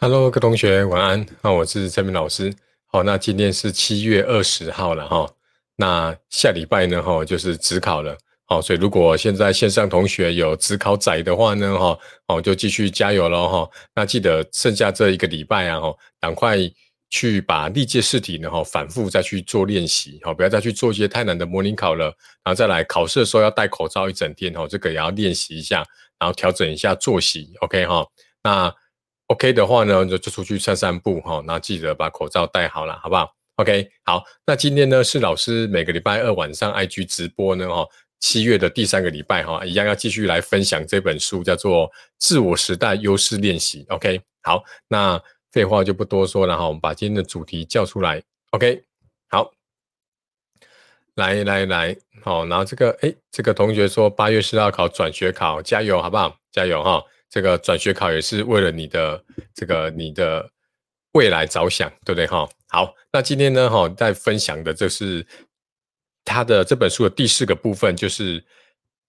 Hello，各位同学晚安。那我是陈明老师。好，那今天是七月二十号了哈。那下礼拜呢哈就是职考了。好，所以如果现在线上同学有职考仔的话呢哈，哦就继续加油喽哈。那记得剩下这一个礼拜啊哈，赶快去把历届试题呢哈反复再去做练习。好，不要再去做一些太难的模拟考了。然后再来考试的时候要戴口罩一整天哈，这个也要练习一下，然后调整一下作息。OK 哈，那。OK 的话呢，就就出去散散步哈，那记得把口罩戴好了，好不好？OK，好，那今天呢是老师每个礼拜二晚上 IG 直播呢哈，七月的第三个礼拜哈，一样要继续来分享这本书，叫做《自我时代优势练习》。OK，好，那废话就不多说了哈，我们把今天的主题叫出来。OK，好，来来来，好，然后这个哎，这个同学说八月十号考转学考，加油，好不好？加油哈！这个转学考也是为了你的这个你的未来着想，对不对哈？好，那今天呢哈，在分享的这是他的这本书的第四个部分，就是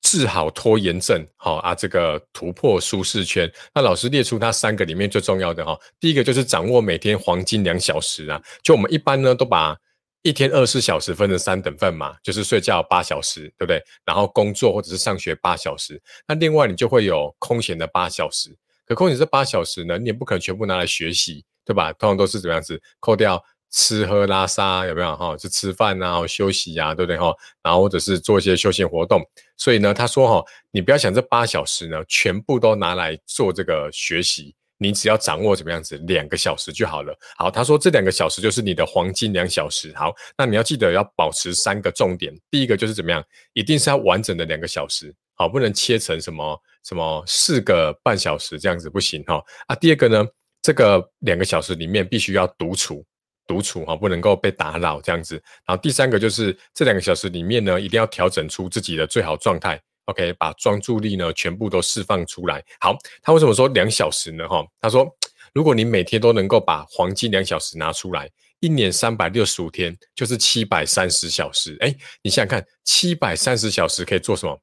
治好拖延症，好啊，这个突破舒适圈。那老师列出他三个里面最重要的哈，第一个就是掌握每天黄金两小时啊，就我们一般呢都把。一天二十四小时分成三等份嘛，就是睡觉八小时，对不对？然后工作或者是上学八小时，那另外你就会有空闲的八小时。可空闲这八小时呢，你也不可能全部拿来学习，对吧？通常都是怎么样子？扣掉吃喝拉撒，有没有哈？就吃饭啊，休息呀，对不对哈？然后或者是做一些休闲活动。所以呢，他说哈，你不要想这八小时呢，全部都拿来做这个学习。你只要掌握怎么样子，两个小时就好了。好，他说这两个小时就是你的黄金两小时。好，那你要记得要保持三个重点。第一个就是怎么样，一定是要完整的两个小时，好，不能切成什么什么四个半小时这样子不行哈。啊，第二个呢，这个两个小时里面必须要独处，独处哈，不能够被打扰这样子。然后第三个就是这两个小时里面呢，一定要调整出自己的最好状态。OK，把专注力呢全部都释放出来。好，他为什么说两小时呢？哈，他说，如果你每天都能够把黄金两小时拿出来，一年三百六十五天就是七百三十小时。哎，你想想看，七百三十小时可以做什么？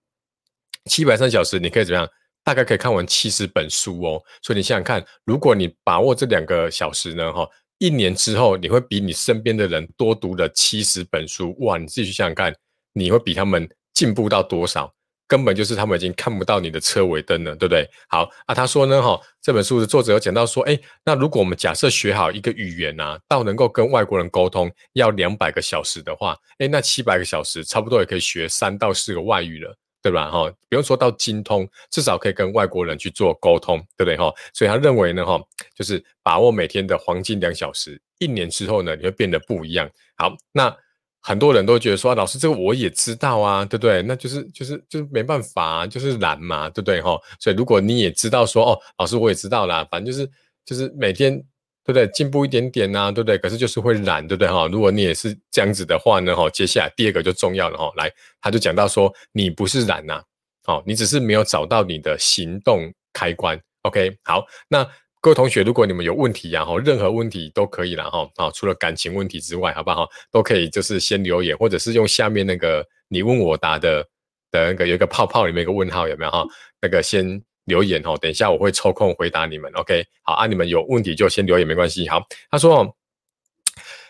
七百三小时你可以怎么样？大概可以看完七十本书哦。所以你想想看，如果你把握这两个小时呢，哈，一年之后你会比你身边的人多读了七十本书。哇，你自己去想想看，你会比他们进步到多少？根本就是他们已经看不到你的车尾灯了，对不对？好啊，他说呢，哈，这本书的作者有讲到说，哎，那如果我们假设学好一个语言啊，到能够跟外国人沟通要两百个小时的话，哎，那七百个小时差不多也可以学三到四个外语了，对吧？哈，不用说到精通，至少可以跟外国人去做沟通，对不对？哈，所以他认为呢，哈，就是把握每天的黄金两小时，一年之后呢，你会变得不一样。好，那。很多人都觉得说，老师这个我也知道啊，对不对？那就是就是就是没办法，就是懒嘛，对不对哈？所以如果你也知道说，哦，老师我也知道啦，反正就是就是每天对不对进步一点点呐，对不对？可是就是会懒，对不对哈？如果你也是这样子的话呢，哈，接下来第二个就重要了哈，来，他就讲到说，你不是懒呐，好，你只是没有找到你的行动开关，OK？好，那。各位同学，如果你们有问题呀，哈，任何问题都可以了，哈，啊，除了感情问题之外，好不好？都可以，就是先留言，或者是用下面那个你问我答的的那个有一个泡泡里面一个问号，有没有哈？那个先留言哈，等一下我会抽空回答你们，OK？好啊，你们有问题就先留言没关系。好，他说，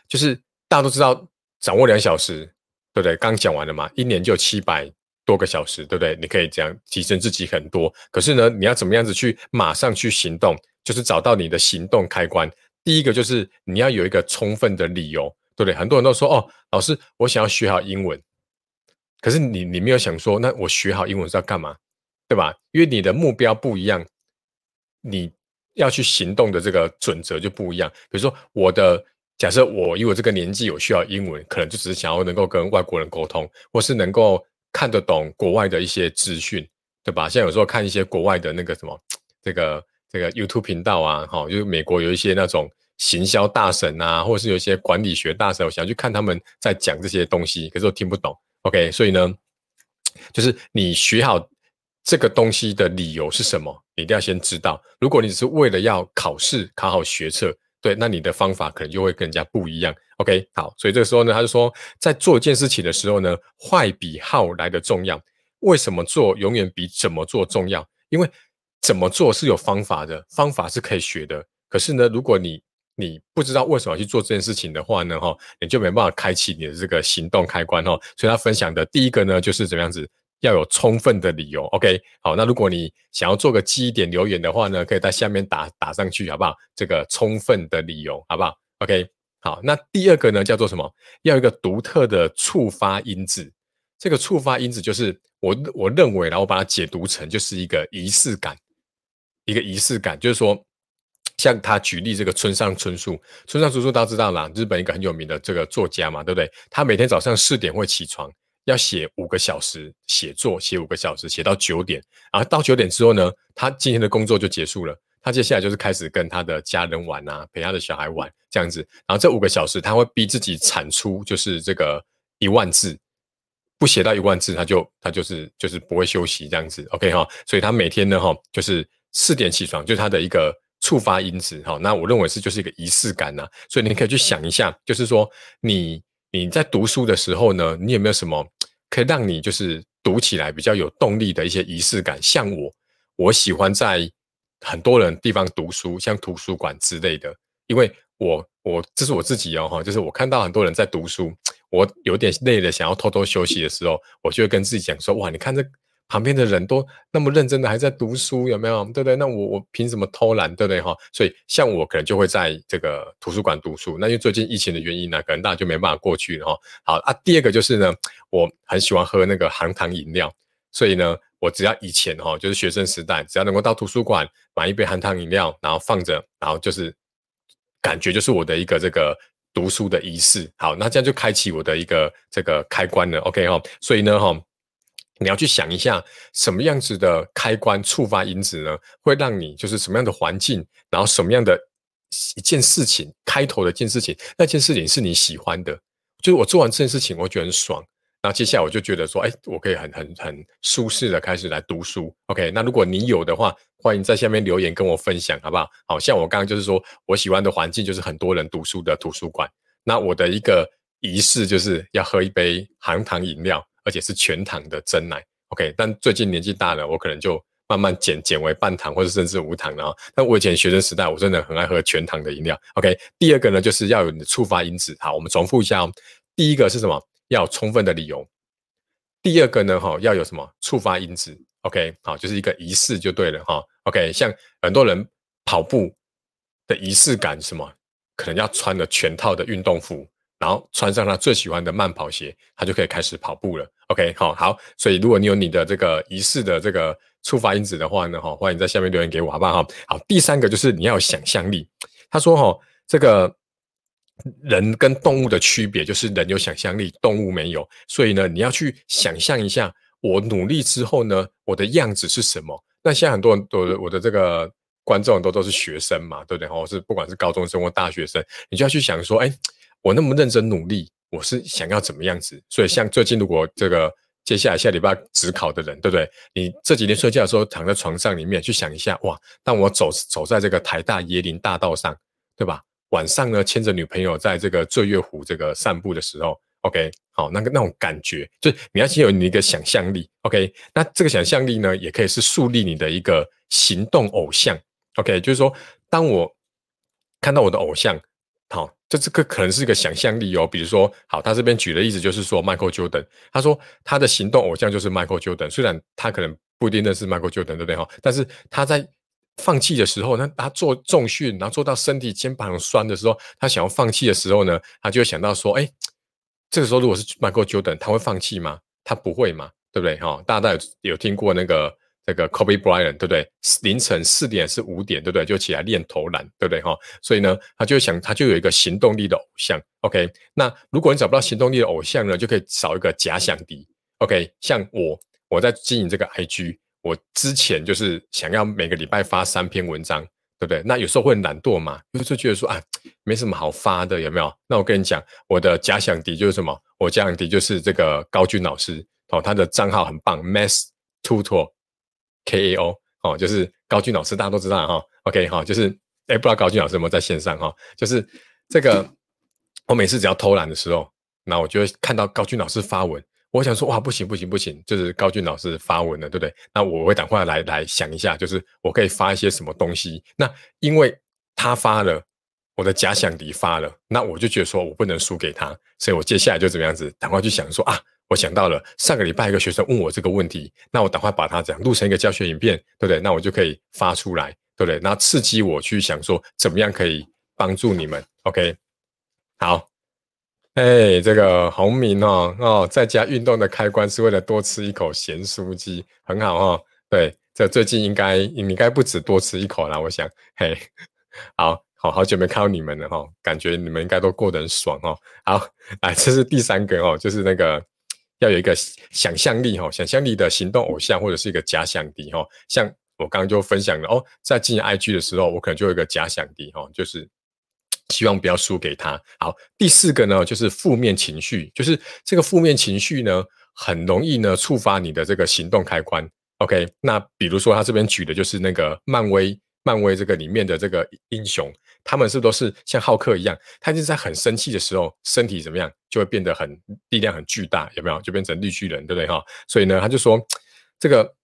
就是大家都知道掌握两小时，对不对？刚讲完了嘛，一年就七百多个小时，对不对？你可以这样提升自己很多。可是呢，你要怎么样子去马上去行动？就是找到你的行动开关。第一个就是你要有一个充分的理由，对不对？很多人都说哦，老师，我想要学好英文。可是你你没有想说，那我学好英文是要干嘛，对吧？因为你的目标不一样，你要去行动的这个准则就不一样。比如说，我的假设我因为这个年纪有需要英文，可能就只是想要能够跟外国人沟通，或是能够看得懂国外的一些资讯，对吧？像有时候看一些国外的那个什么 这个。这个 YouTube 频道啊，哈，就是美国有一些那种行销大神啊，或者是有一些管理学大神，我想去看他们在讲这些东西，可是我听不懂。OK，所以呢，就是你学好这个东西的理由是什么，你一定要先知道。如果你只是为了要考试考好学测，对，那你的方法可能就会更加不一样。OK，好，所以这个时候呢，他就说，在做一件事情的时候呢，坏比好来的重要。为什么做永远比怎么做重要？因为怎么做是有方法的，方法是可以学的。可是呢，如果你你不知道为什么去做这件事情的话呢，哈，你就没办法开启你的这个行动开关，哈。所以他分享的第一个呢，就是怎么样子要有充分的理由，OK，好，那如果你想要做个记忆点留言的话呢，可以在下面打打上去，好不好？这个充分的理由，好不好？OK，好，那第二个呢，叫做什么？要一个独特的触发因子。这个触发因子就是我我认为，然后把它解读成就是一个仪式感，一个仪式感，就是说。像他举例这个村上春树，村上春树大家知道啦，日本一个很有名的这个作家嘛，对不对？他每天早上四点会起床，要写五个小时写作，写五个小时，写到九点，然后到九点之后呢，他今天的工作就结束了。他接下来就是开始跟他的家人玩啊，陪他的小孩玩这样子。然后这五个小时他会逼自己产出就是这个一万字，不写到一万字他就他就是就是不会休息这样子。OK 哈，所以他每天呢哈就是四点起床，就是他的一个。触发因子，哈，那我认为是就是一个仪式感呐，所以你可以去想一下，就是说你你在读书的时候呢，你有没有什么 可以让你就是读起来比较有动力的一些仪式感？像我，我喜欢在很多人地方读书，像图书馆之类的，因为我我这是我自己哦哈，就是我看到很多人在读书，我有点累了，想要偷偷休息的时候，我就会跟自己讲说，哇，你看这。旁边的人都那么认真的还在读书，有没有？对不对？那我我凭什么偷懒？对不对？哈，所以像我可能就会在这个图书馆读书。那因为最近疫情的原因呢，可能大家就没办法过去了哈。好啊，第二个就是呢，我很喜欢喝那个含糖饮料，所以呢，我只要以前哈，就是学生时代，只要能够到图书馆买一杯含糖饮料，然后放着，然后就是感觉就是我的一个这个读书的仪式。好，那这样就开启我的一个这个开关了。OK 哈，所以呢哈。你要去想一下，什么样子的开关触发因子呢？会让你就是什么样的环境，然后什么样的一件事情开头的一件事情，那件事情是你喜欢的，就是我做完这件事情，我觉得很爽。然后接下来我就觉得说，哎，我可以很很很舒适的开始来读书。OK，那如果你有的话，欢迎在下面留言跟我分享，好不好？好像我刚刚就是说我喜欢的环境就是很多人读书的图书馆。那我的一个仪式就是要喝一杯含糖饮料。而且是全糖的真奶，OK。但最近年纪大了，我可能就慢慢减减为半糖或者甚至无糖了。但我以前学生时代，我真的很爱喝全糖的饮料，OK。第二个呢，就是要有你的触发因子。好，我们重复一下哦。第一个是什么？要有充分的理由。第二个呢，哈，要有什么触发因子？OK，好，就是一个仪式就对了哈。OK，像很多人跑步的仪式感，什么？可能要穿了全套的运动服。然后穿上他最喜欢的慢跑鞋，他就可以开始跑步了。OK，好好，所以如果你有你的这个仪式的这个触发因子的话呢，哈，欢迎在下面留言给我，好不好？好，第三个就是你要有想象力。他说，哈，这个人跟动物的区别就是人有想象力，动物没有。所以呢，你要去想象一下，我努力之后呢，我的样子是什么？那现在很多人都我的这个观众都都是学生嘛，对不对？或是不管是高中生或大学生，你就要去想说，哎。我那么认真努力，我是想要怎么样子？所以像最近如果这个接下来下礼拜只考的人，对不对？你这几天睡觉的时候躺在床上里面去想一下，哇！当我走走在这个台大椰林大道上，对吧？晚上呢牵着女朋友在这个醉月湖这个散步的时候，OK，好，那个那种感觉，就是你要先有你一个想象力，OK。那这个想象力呢，也可以是树立你的一个行动偶像，OK。就是说，当我看到我的偶像。好，这这个可能是一个想象力哦。比如说，好，他这边举的例子就是说，Michael Jordan，他说他的行动偶像就是 Michael Jordan。虽然他可能不一定认识 Michael Jordan，对不对哈？但是他在放弃的时候，那他做重训，然后做到身体肩膀酸的时候，他想要放弃的时候呢，他就会想到说，哎，这个时候如果是 Michael Jordan，他会放弃吗？他不会嘛，对不对哈？大家有有听过那个？这个 Kobe Bryant 对不对？凌晨四点是五点对不对？就起来练投篮对不对哈？所以呢，他就想他就有一个行动力的偶像。OK，那如果你找不到行动力的偶像呢，就可以找一个假想敌。OK，像我我在经营这个 IG，我之前就是想要每个礼拜发三篇文章，对不对？那有时候会懒惰嘛，有时候觉得说啊，没什么好发的，有没有？那我跟你讲，我的假想敌就是什么？我假想敌就是这个高军老师哦，他的账号很棒，Mass Tutor。K A O 哦，就是高俊老师，大家都知道哈。OK 哈，就是哎，不知道高俊老师有没有在线上哈？就是这个，我每次只要偷懒的时候，那我就会看到高俊老师发文，我想说哇，不行不行不行，就是高俊老师发文了，对不对？那我会赶快来来想一下，就是我可以发一些什么东西。那因为他发了，我的假想敌发了，那我就觉得说我不能输给他，所以我接下来就怎么样子，赶快去想说啊，我想到了上个礼拜一个学生问我这个问题，那我赶快把它这样录成一个教学影片，对不对？那我就可以发出来，对不对？那刺激我去想说怎么样可以帮助你们，OK？好，哎，这个洪明哦哦，在家运动的开关是为了多吃一口咸酥鸡，很好哦，对。这最近应该应该不止多吃一口啦，我想，嘿，好好好久没看到你们了哈，感觉你们应该都过得很爽哦。好，来，这是第三个哦，就是那个要有一个想象力哈，想象力的行动偶像或者是一个假想敌哈。像我刚刚就分享了哦，在进 IG 的时候，我可能就有一个假想敌哈，就是希望不要输给他。好，第四个呢，就是负面情绪，就是这个负面情绪呢，很容易呢触发你的这个行动开关。OK，那比如说他这边举的就是那个漫威，漫威这个里面的这个英雄，他们是不是都是像浩克一样？他就是在很生气的时候，身体怎么样就会变得很力量很巨大，有没有？就变成绿巨人，对不对哈？所以呢，他就说，这个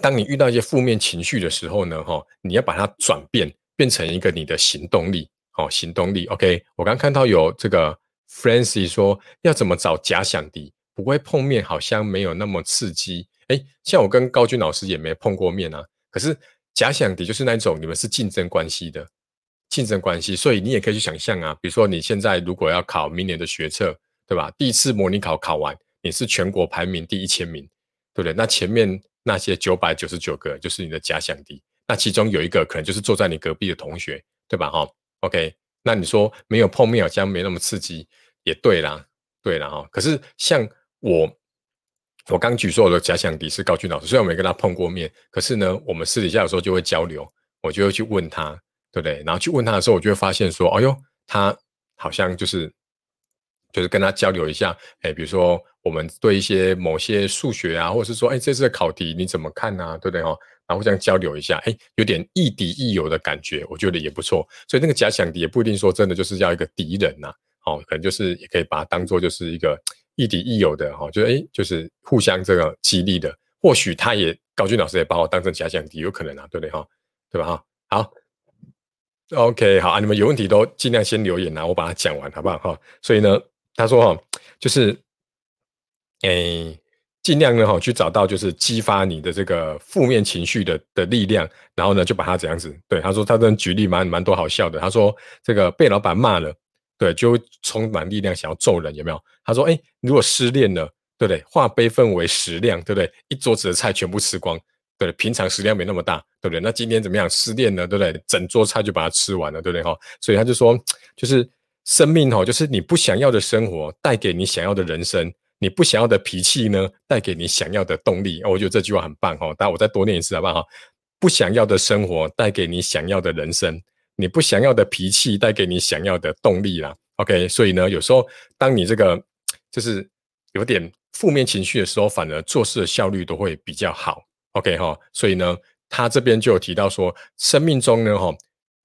当你遇到一些负面情绪的时候呢，哈，你要把它转变变成一个你的行动力，哦，行动力。OK，我刚看到有这个 Francis 说要怎么找假想敌，不会碰面，好像没有那么刺激。哎，像我跟高军老师也没碰过面啊。可是假想敌就是那种你们是竞争关系的竞争关系，所以你也可以去想象啊。比如说你现在如果要考明年的学测，对吧？第一次模拟考考完，你是全国排名第一千名，对不对？那前面那些九百九十九个就是你的假想敌，那其中有一个可能就是坐在你隔壁的同学，对吧？哈，OK，那你说没有碰面好像没那么刺激，也对啦，对啦哈。可是像我。我刚举说我的假想敌是高俊老师，虽然我没跟他碰过面，可是呢，我们私底下有时候就会交流，我就会去问他，对不对？然后去问他的时候，我就会发现说，哎呦，他好像就是就是跟他交流一下，哎，比如说我们对一些某些数学啊，或者是说，哎，这次的考题你怎么看呢？对不对哈？然后这样交流一下，哎，有点亦敌亦友的感觉，我觉得也不错。所以那个假想敌也不一定说真的就是要一个敌人呐，哦，可能就是也可以把它当做就是一个。亦敌亦友的哈，就哎，就是互相这个激励的。或许他也高俊老师也把我当成假想敌，有可能啊，对不对哈？对吧哈？好，OK，好啊，你们有问题都尽量先留言啊，我把它讲完好不好哈？所以呢，他说哈，就是哎，尽量呢哈，去找到就是激发你的这个负面情绪的的力量，然后呢，就把它怎样子？对，他说他这举例蛮蛮多好笑的。他说这个被老板骂了。对，就充满力量想要揍人，有没有？他说：“哎，如果失恋了，对不对？化悲愤为食量，对不对？一桌子的菜全部吃光，对，平常食量没那么大，对不对？那今天怎么样？失恋了，对不对？整桌菜就把它吃完了，对不对？哈，所以他就说，就是生命哈，就是你不想要的生活带给你想要的人生，你不想要的脾气呢，带给你想要的动力。我觉得这句话很棒哈，但我再多念一次好不好？不想要的生活带给你想要的人生。”你不想要的脾气带给你想要的动力啦，OK？所以呢，有时候当你这个就是有点负面情绪的时候，反而做事的效率都会比较好，OK 哈？所以呢，他这边就有提到说，生命中呢，哈，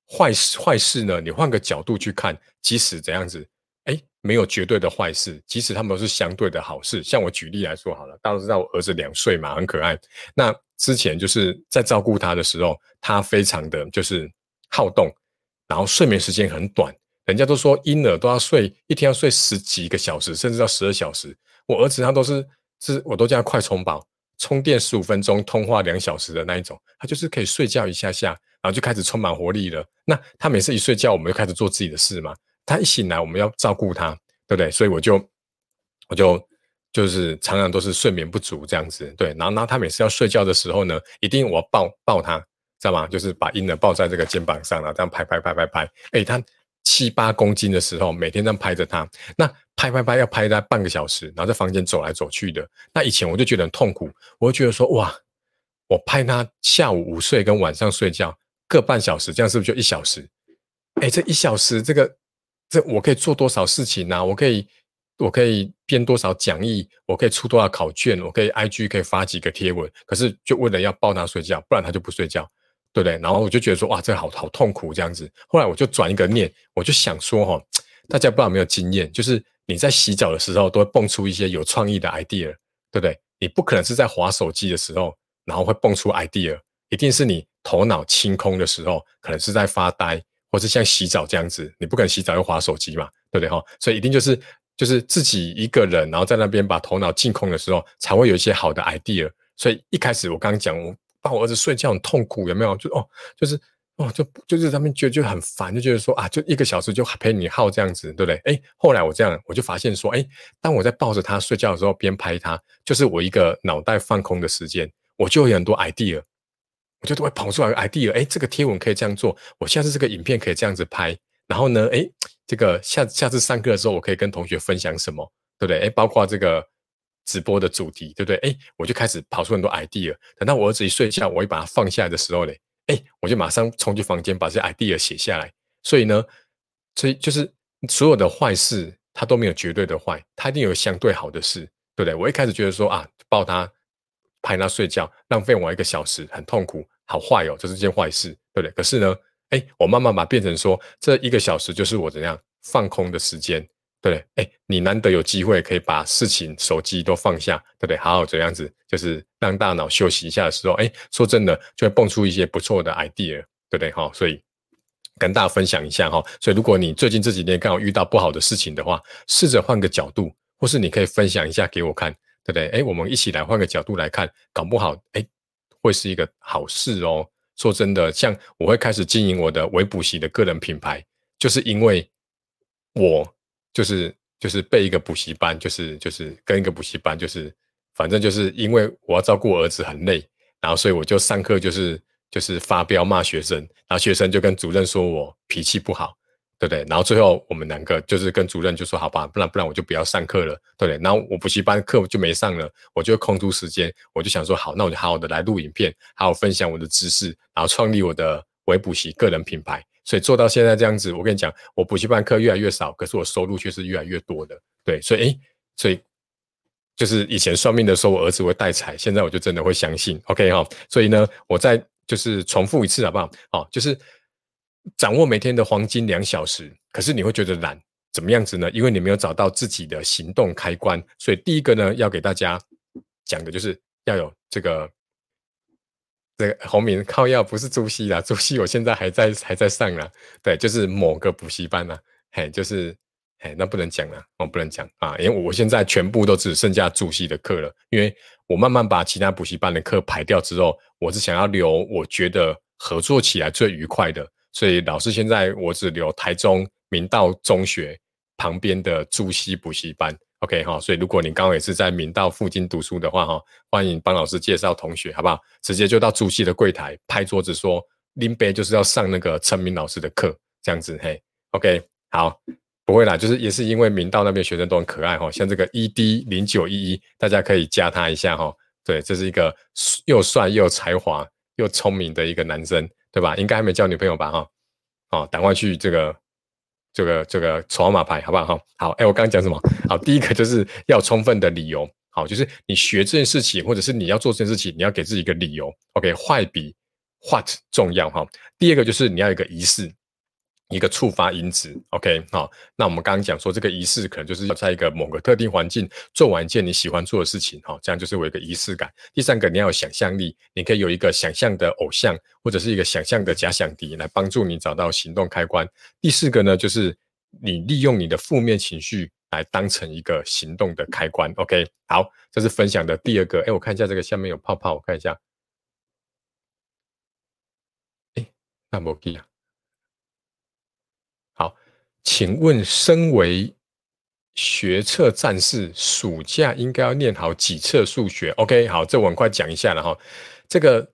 坏事坏事呢，你换个角度去看，即使怎样子，哎，没有绝对的坏事，即使他们都是相对的好事。像我举例来说好了，大家都知道我儿子两岁嘛，很可爱。那之前就是在照顾他的时候，他非常的就是。好动，然后睡眠时间很短，人家都说婴儿都要睡一天要睡十几个小时，甚至到十二小时。我儿子他都是是，我都叫他快充饱，充电十五分钟，通话两小时的那一种，他就是可以睡觉一下下，然后就开始充满活力了。那他每次一睡觉，我们就开始做自己的事嘛。他一醒来，我们要照顾他，对不对？所以我就我就就是常常都是睡眠不足这样子，对。然后，然后他每次要睡觉的时候呢，一定我抱抱他。知道吗？就是把婴儿抱在这个肩膀上，然后这样拍拍拍拍拍。哎，他七八公斤的时候，每天这样拍着他，那拍拍拍要拍他半个小时，然后在房间走来走去的。那以前我就觉得很痛苦，我会觉得说哇，我拍他下午午睡跟晚上睡觉各半小时，这样是不是就一小时？哎，这一小时，这个这我可以做多少事情呢？我可以我可以编多少讲义？我可以出多少考卷？我可以 IG 可以发几个贴文？可是就为了要抱他睡觉，不然他就不睡觉。对不对？然后我就觉得说，哇，这好好痛苦这样子。后来我就转一个念，我就想说，哈，大家不知道有没有经验，就是你在洗澡的时候，都会蹦出一些有创意的 idea，对不对？你不可能是在划手机的时候，然后会蹦出 idea，一定是你头脑清空的时候，可能是在发呆，或是像洗澡这样子，你不可能洗澡又划手机嘛，对不对哈？所以一定就是就是自己一个人，然后在那边把头脑净空的时候，才会有一些好的 idea。所以一开始我刚刚讲，我帮我儿子睡觉很痛苦，有没有？就哦，就是哦，就就是他们觉得就很烦，就觉得说啊，就一个小时就陪你耗这样子，对不对？哎，后来我这样，我就发现说，哎，当我在抱着他睡觉的时候，边拍他，就是我一个脑袋放空的时间，我就有很多 idea。我就都会跑出来 idea，哎，这个贴文可以这样做，我下次这个影片可以这样子拍，然后呢，哎，这个下下次上课的时候，我可以跟同学分享什么，对不对？哎，包括这个直播的主题，对不对？哎，我就开始跑出很多 idea。等到我儿子一睡觉，我一把它放下来的时候嘞，哎，我就马上冲去房间把这 idea 写下来。所以呢，所以就是所有的坏事，它都没有绝对的坏，它一定有相对好的事，对不对？我一开始觉得说啊，抱他。拍他睡觉，浪费我一个小时，很痛苦，好坏哦，这是件坏事，对不对？可是呢，哎，我慢慢把变成说，这一个小时就是我怎样放空的时间，对不对？哎，你难得有机会可以把事情、手机都放下，对不对？好好这样子，就是让大脑休息一下的时候，哎，说真的，就会蹦出一些不错的 idea，对不对？哈，所以跟大家分享一下哈。所以如果你最近这几天刚好遇到不好的事情的话，试着换个角度，或是你可以分享一下给我看。对不对？哎，我们一起来换个角度来看，搞不好哎，会是一个好事哦。说真的，像我会开始经营我的微补习的个人品牌，就是因为我就是就是备一个补习班，就是就是跟一个补习班，就是反正就是因为我要照顾儿子很累，然后所以我就上课就是就是发飙骂学生，然后学生就跟主任说我脾气不好。对不对？然后最后我们两个就是跟主任就说好吧，不然不然我就不要上课了，对不对？然后我补习班课就没上了，我就空出时间，我就想说好，那我就好好的来录影片，好好分享我的知识，然后创立我的微补习个人品牌。所以做到现在这样子，我跟你讲，我补习班课越来越少，可是我收入却是越来越多的。对，所以哎，所以就是以前算命的说我儿子会带财，现在我就真的会相信。OK 哈，所以呢，我再就是重复一次好不好？好，就是。掌握每天的黄金两小时，可是你会觉得懒，怎么样子呢？因为你没有找到自己的行动开关。所以第一个呢，要给大家讲的就是要有这个这个红明靠药，不是朱熹啦，朱熹我现在还在还在上啦。对，就是某个补习班啦，嘿，就是嘿，那不能讲了，我不能讲啊，因为我现在全部都只剩下朱熹的课了，因为我慢慢把其他补习班的课排掉之后，我是想要留我觉得合作起来最愉快的。所以老师现在我只留台中明道中学旁边的朱熹补习班，OK 哈。所以如果你刚好也是在明道附近读书的话哈，欢迎帮老师介绍同学，好不好？直接就到朱熹的柜台拍桌子说林北就是要上那个陈明老师的课，这样子嘿，OK 好，不会啦，就是也是因为明道那边学生都很可爱哈，像这个 ED 零九一一，大家可以加他一下哈。对，这是一个又帅又有才华又聪明的一个男生。对吧？应该还没交女朋友吧？哈，哦，赶快去这个、这个、这个筹码牌，好不好？哈，好。哎，我刚刚讲什么？好，第一个就是要充分的理由。好，就是你学这件事情，或者是你要做这件事情，你要给自己一个理由。OK，坏比 what 重要哈。第二个就是你要有一个仪式。一个触发因子，OK，好，那我们刚刚讲说这个仪式可能就是要在一个某个特定环境做完一件你喜欢做的事情，哈，这样就是有一个仪式感。第三个，你要有想象力，你可以有一个想象的偶像或者是一个想象的假想敌来帮助你找到行动开关。第四个呢，就是你利用你的负面情绪来当成一个行动的开关，OK，好，这是分享的第二个。哎，我看一下这个下面有泡泡，我看一下，哎，那没记啊。请问，身为学测战士，暑假应该要念好几册数学？OK，好，这我很快讲一下了哈。这个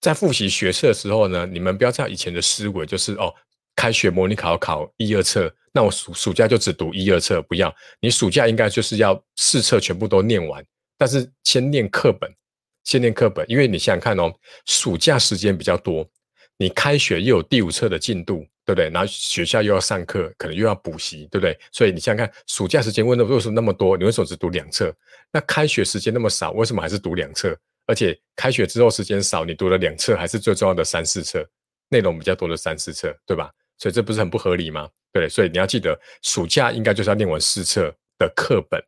在复习学测的时候呢，你们不要照以前的思维，就是哦，开学模拟考考一二册，那我暑暑假就只读一二册，不要。你暑假应该就是要四册全部都念完，但是先念课本，先念课本，因为你想想看哦，暑假时间比较多，你开学又有第五册的进度。对不对？然后学校又要上课，可能又要补习，对不对？所以你想想看，暑假时间问的为什么那么多？你为什么只读两册？那开学时间那么少，为什么还是读两册？而且开学之后时间少，你读了两册，还是最重要的三四册，内容比较多的三四册，对吧？所以这不是很不合理吗？对，所以你要记得，暑假应该就是要念完四册的课本。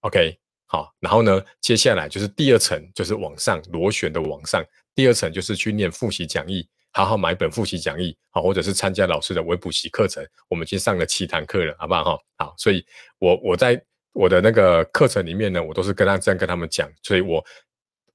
OK，好，然后呢，接下来就是第二层，就是往上螺旋的往上，第二层就是去念复习讲义。好好买本复习讲义，好，或者是参加老师的微补习课程。我们已经上了七堂课了，好不好？好，所以我我在我的那个课程里面呢，我都是跟他这样跟他们讲。所以我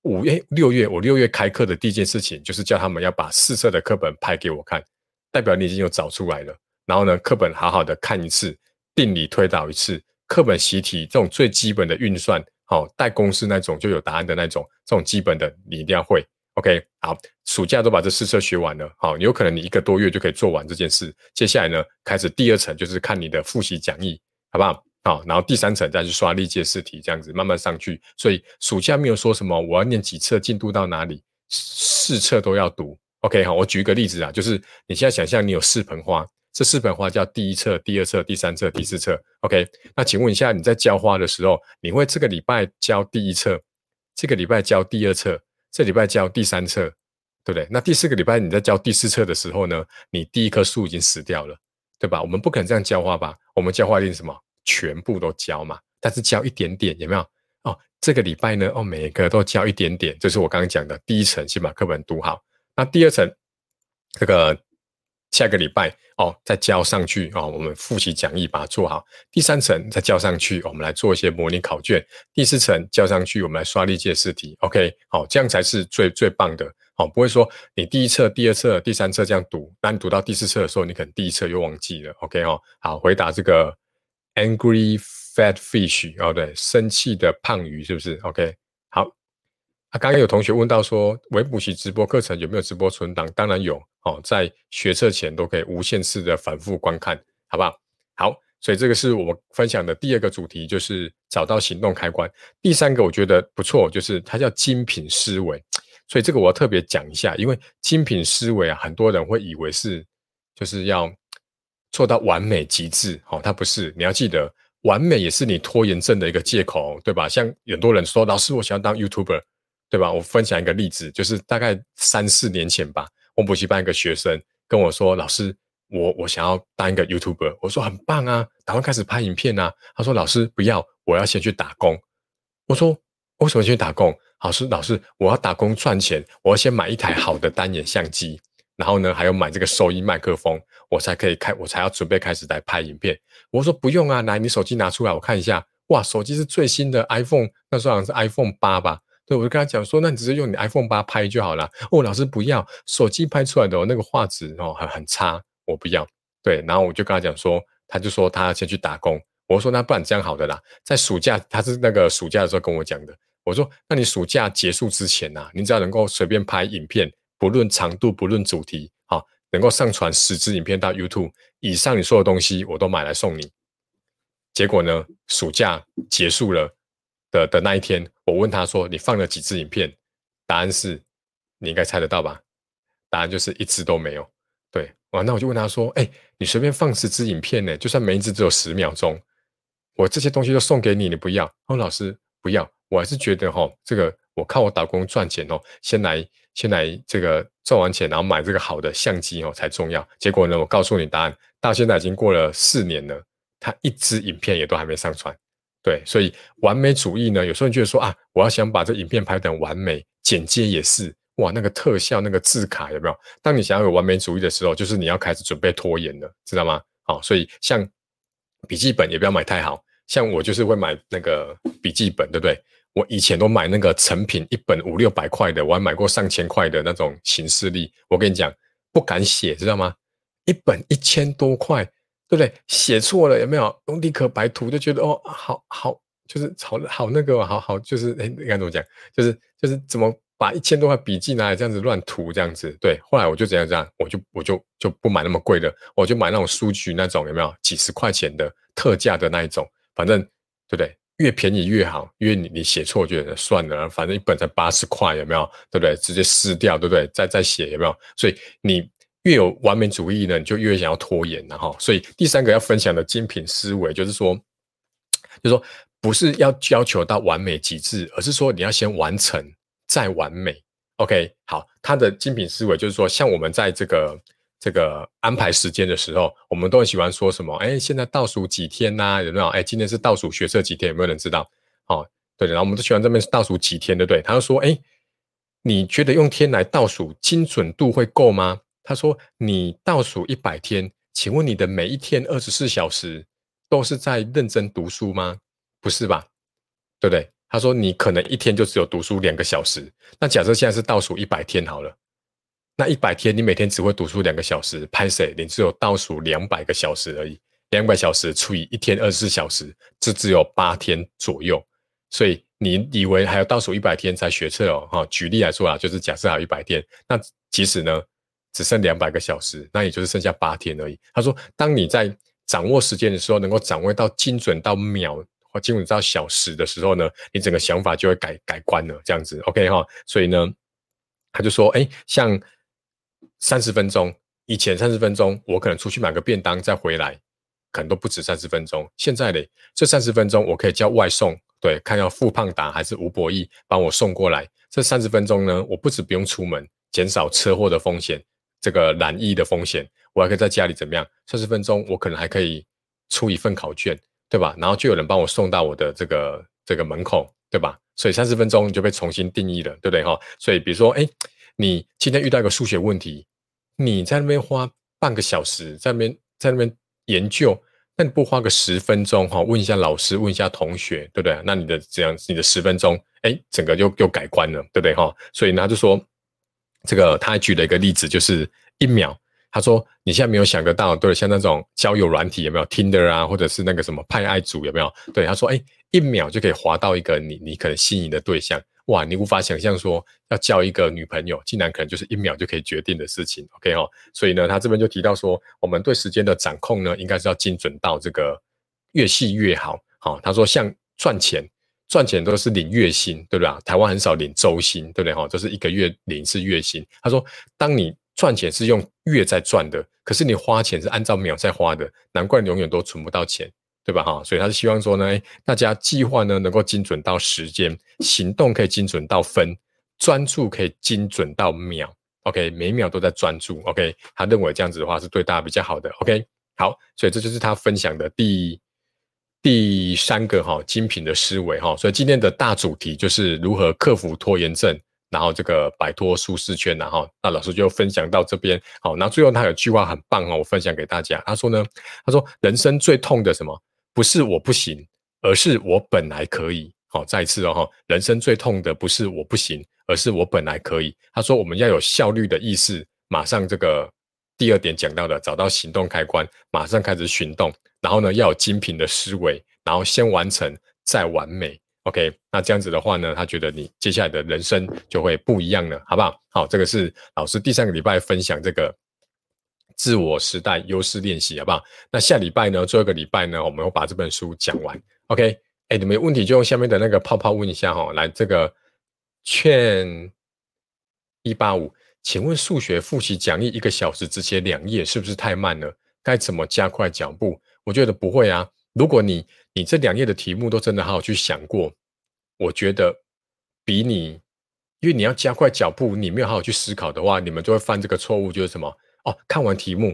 五月六月我六月开课的第一件事情，就是叫他们要把试册的课本拍给我看，代表你已经有找出来了。然后呢，课本好好的看一次，定理推导一次，课本习题这种最基本的运算。好，带公式那种就有答案的那种，这种基本的你一定要会。OK，好，暑假都把这四册学完了，好，有可能你一个多月就可以做完这件事。接下来呢，开始第二层就是看你的复习讲义，好不好？好，然后第三层再去刷历届试题，这样子慢慢上去。所以暑假没有说什么我要念几册，进度到哪里，四册都要读。OK，好，我举一个例子啊，就是你现在想象你有四盆花。这四盆花叫第一册、第二册、第三册、第四册。OK，那请问一下，你在浇花的时候，你会这个礼拜浇第一册，这个礼拜浇第二册，这礼拜教第三册，对不对？那第四个礼拜你在教第四册的时候呢，你第一棵树已经死掉了，对吧？我们不可能这样教花吧？我们教花一定什么？全部都教嘛？但是教一点点，有没有？哦，这个礼拜呢，哦，每一个都教一点点，就是我刚刚讲的第一层，先把课本读好。那第二层，这个。下个礼拜哦，再交上去哦，我们复习讲义把它做好。第三层再交上去，我们来做一些模拟考卷。第四层交上去，我们来刷历届试题。OK，好，这样才是最最棒的。哦，不会说你第一册、第二册、第三册这样读，但读到第四册的时候，你可能第一册又忘记了。OK 哦，好，回答这个 angry fat fish 哦，对，生气的胖鱼是不是？OK，好。啊，刚刚有同学问到说，微补习直播课程有没有直播存档？当然有哦，在学测前都可以无限次的反复观看，好不好？好，所以这个是我分享的第二个主题，就是找到行动开关。第三个我觉得不错，就是它叫精品思维，所以这个我要特别讲一下，因为精品思维啊，很多人会以为是就是要做到完美极致，哦，它不是。你要记得，完美也是你拖延症的一个借口，对吧？像很多人说，老师，我想要当 YouTuber。对吧？我分享一个例子，就是大概三四年前吧，我补习班一个学生跟我说：“老师，我我想要当一个 YouTuber。”我说：“很棒啊，打算开始拍影片啊。”他说：“老师不要，我要先去打工。”我说：“为什么去打工？”老师，老师，我要打工赚钱，我要先买一台好的单眼相机，然后呢，还要买这个收音麦克风，我才可以开，我才要准备开始来拍影片。我说：“不用啊，来，你手机拿出来，我看一下。哇，手机是最新的 iPhone，那时候好像是 iPhone 八吧。”对，我就跟他讲说，那你直接用你 iPhone 八拍就好了。哦，老师不要，手机拍出来的那个画质哦很很差，我不要。对，然后我就跟他讲说，他就说他要先去打工。我说那不然这样好的啦，在暑假他是那个暑假的时候跟我讲的。我说那你暑假结束之前呐，你只要能够随便拍影片，不论长度，不论主题，好，能够上传十支影片到 YouTube 以上，你说的东西我都买来送你。结果呢，暑假结束了。的的那一天，我问他说：“你放了几支影片？”答案是，你应该猜得到吧？答案就是一支都没有。对，哇，那我就问他说：“哎，你随便放十支影片呢？就算每一支只有十秒钟，我这些东西都送给你，你不要？”哦，老师不要，我还是觉得哈，这个我靠我打工赚钱哦，先来先来这个赚完钱，然后买这个好的相机哦才重要。结果呢，我告诉你答案，到现在已经过了四年了，他一支影片也都还没上传。对，所以完美主义呢，有时候你觉得说啊，我要想把这影片拍得完美，剪接也是哇，那个特效、那个字卡有没有？当你想要有完美主义的时候，就是你要开始准备拖延了，知道吗？好，所以像笔记本也不要买太好，像我就是会买那个笔记本，对不对？我以前都买那个成品一本五六百块的，我还买过上千块的那种形式力，我跟你讲，不敢写，知道吗？一本一千多块。对不对？写错了有没有？用立刻白涂就觉得哦，好好，就是好好那个，好好就是哎，应该怎么讲？就是就是怎么把一千多块笔记拿来这样子乱涂这样子？对，后来我就怎样这样，我就我就就不买那么贵的，我就买那种书局那种有没有？几十块钱的特价的那一种，反正对不对？越便宜越好，因为你你写错就算了，反正一本才八十块有没有？对不对？直接撕掉对不对？再再写有没有？所以你。越有完美主义呢，你就越想要拖延，然后，所以第三个要分享的精品思维，就是说，就是说，不是要要求到完美极致，而是说你要先完成再完美。OK，好，他的精品思维就是说，像我们在这个这个安排时间的时候，我们都很喜欢说什么？哎，现在倒数几天呐？有没有？哎，今天是倒数学测几天？有没有人知道？哦，对，然后我们都喜欢这边倒数几天，对不对？他就说，哎，你觉得用天来倒数精准度会够吗？他说你倒数一百天，请问你的每一天二十四小时都是在认真读书吗？不是吧？对不对？他说你可能一天就只有读书两个小时。那假设现在是倒数一百天好了，那一百天你每天只会读书两个小时，拍谁？你只有倒数两百个小时而已。两百小时除以一天二十四小时，这只有八天左右。所以你以为还要倒数一百天才学测哦？哈，举例来说啊，就是假设还有一百天，那即使呢只剩两百个小时，那也就是剩下八天而已。他说，当你在掌握时间的时候，能够掌握到精准到秒或精准到小时的时候呢，你整个想法就会改改观了。这样子，OK 哈。所以呢，他就说，哎，像三十分钟以前，三十分钟我可能出去买个便当再回来。可能都不止三十分钟。现在嘞，这三十分钟我可以叫外送，对，看要富胖达还是吴博义帮我送过来。这三十分钟呢，我不止不用出门，减少车祸的风险，这个染疫的风险，我还可以在家里怎么样？三十分钟我可能还可以出一份考卷，对吧？然后就有人帮我送到我的这个这个门口，对吧？所以三十分钟就被重新定义了，对不对哈？所以比如说，哎，你今天遇到一个数学问题，你在那边花半个小时，在那边在那边。研究，那不花个十分钟哈？问一下老师，问一下同学，对不对？那你的这样，你的十分钟，哎，整个又又改观了，对不对哈？所以他就说，这个他还举了一个例子，就是一秒。他说你现在没有想得到，对，像那种交友软体有没有 Tinder 啊，或者是那个什么派爱组有没有？对，他说，哎，一秒就可以划到一个你你可能心仪的对象。哇，你无法想象说要交一个女朋友，竟然可能就是一秒就可以决定的事情，OK 哦？所以呢，他这边就提到说，我们对时间的掌控呢，应该是要精准到这个越细越好。好，他说像赚钱，赚钱都是领月薪，对不对啊？台湾很少领周薪，对不对哈？就是一个月领一次月薪。他说，当你赚钱是用月在赚的，可是你花钱是按照秒在花的，难怪你永远都存不到钱。对吧？哈，所以他是希望说呢，大家计划呢能够精准到时间，行动可以精准到分，专注可以精准到秒。OK，每秒都在专注。OK，他认为这样子的话是对大家比较好的。OK，好，所以这就是他分享的第第三个哈精品的思维哈。所以今天的大主题就是如何克服拖延症，然后这个摆脱舒适圈，然后那老师就分享到这边。好，那最后他有句话很棒哦，我分享给大家。他说呢，他说人生最痛的什么？不是我不行，而是我本来可以。好，再一次哦哈，人生最痛的不是我不行，而是我本来可以。他说我们要有效率的意识，马上这个第二点讲到的，找到行动开关，马上开始行动。然后呢，要有精品的思维，然后先完成再完美。OK，那这样子的话呢，他觉得你接下来的人生就会不一样了，好不好？好，这个是老师第三个礼拜分享这个。自我时代优势练习，好不好？那下礼拜呢？最后一个礼拜呢？我们会把这本书讲完。OK，哎，你们有问题就用下面的那个泡泡问一下哈。来，这个券一八五，请问数学复习讲义一个小时只写两页，是不是太慢了？该怎么加快脚步？我觉得不会啊。如果你你这两页的题目都真的好好去想过，我觉得比你，因为你要加快脚步，你没有好好去思考的话，你们就会犯这个错误，就是什么？哦，看完题目，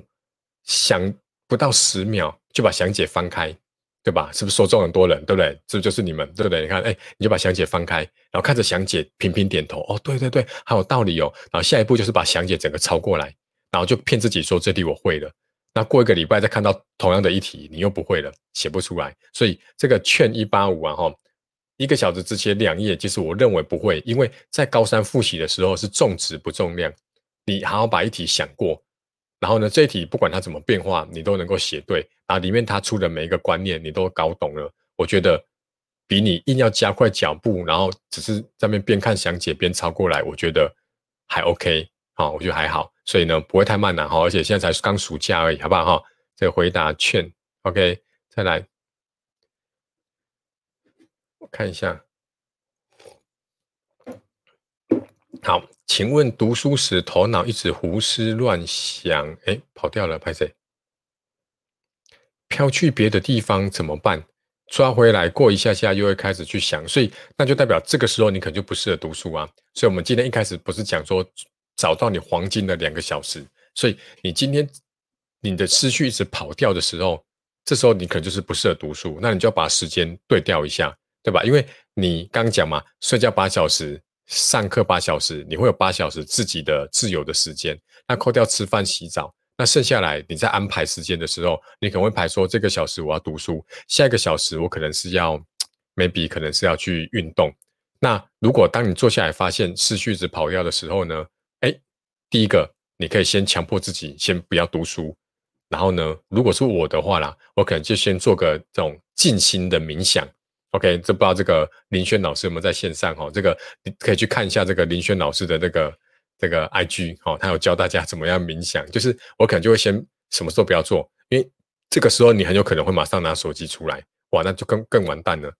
想不到十秒就把详解翻开，对吧？是不是说中很多人，对不对？这就是你们，对不对？你看，哎，你就把详解翻开，然后看着详解频频点头。哦，对对对，很有道理哦。然后下一步就是把详解整个抄过来，然后就骗自己说这题我会了。那过一个礼拜再看到同样的一题，你又不会了，写不出来。所以这个劝一八五啊，哈，一个小时只写两页，其实我认为不会，因为在高三复习的时候是重质不重量，你好好把一题想过。然后呢，这一题不管它怎么变化，你都能够写对。然后里面它出的每一个观念，你都搞懂了。我觉得比你硬要加快脚步，然后只是在那边看详解边抄过来，我觉得还 OK 好，我觉得还好。所以呢，不会太慢了哈。而且现在才刚暑假而已，好不好哈？这个回答劝 OK，再来，我看一下。好，请问读书时头脑一直胡思乱想，哎，跑掉了，拍谁？飘去别的地方怎么办？抓回来过一下下又会开始去想，所以那就代表这个时候你可能就不适合读书啊。所以我们今天一开始不是讲说找到你黄金的两个小时，所以你今天你的思绪一直跑掉的时候，这时候你可能就是不适合读书，那你就要把时间对调一下，对吧？因为你刚讲嘛，睡觉八小时。上课八小时，你会有八小时自己的自由的时间。那扣掉吃饭、洗澡，那剩下来你在安排时间的时候，你可能会排说这个小时我要读书，下一个小时我可能是要 maybe 可能是要去运动。那如果当你坐下来发现思绪直跑掉的时候呢？哎，第一个你可以先强迫自己先不要读书，然后呢，如果是我的话啦，我可能就先做个这种静心的冥想。OK，这不知道这个林轩老师有没有在线上哈？这个你可以去看一下这个林轩老师的那个这个 IG 哦，他有教大家怎么样冥想。就是我可能就会先什么时候不要做，因为这个时候你很有可能会马上拿手机出来，哇，那就更更完蛋了，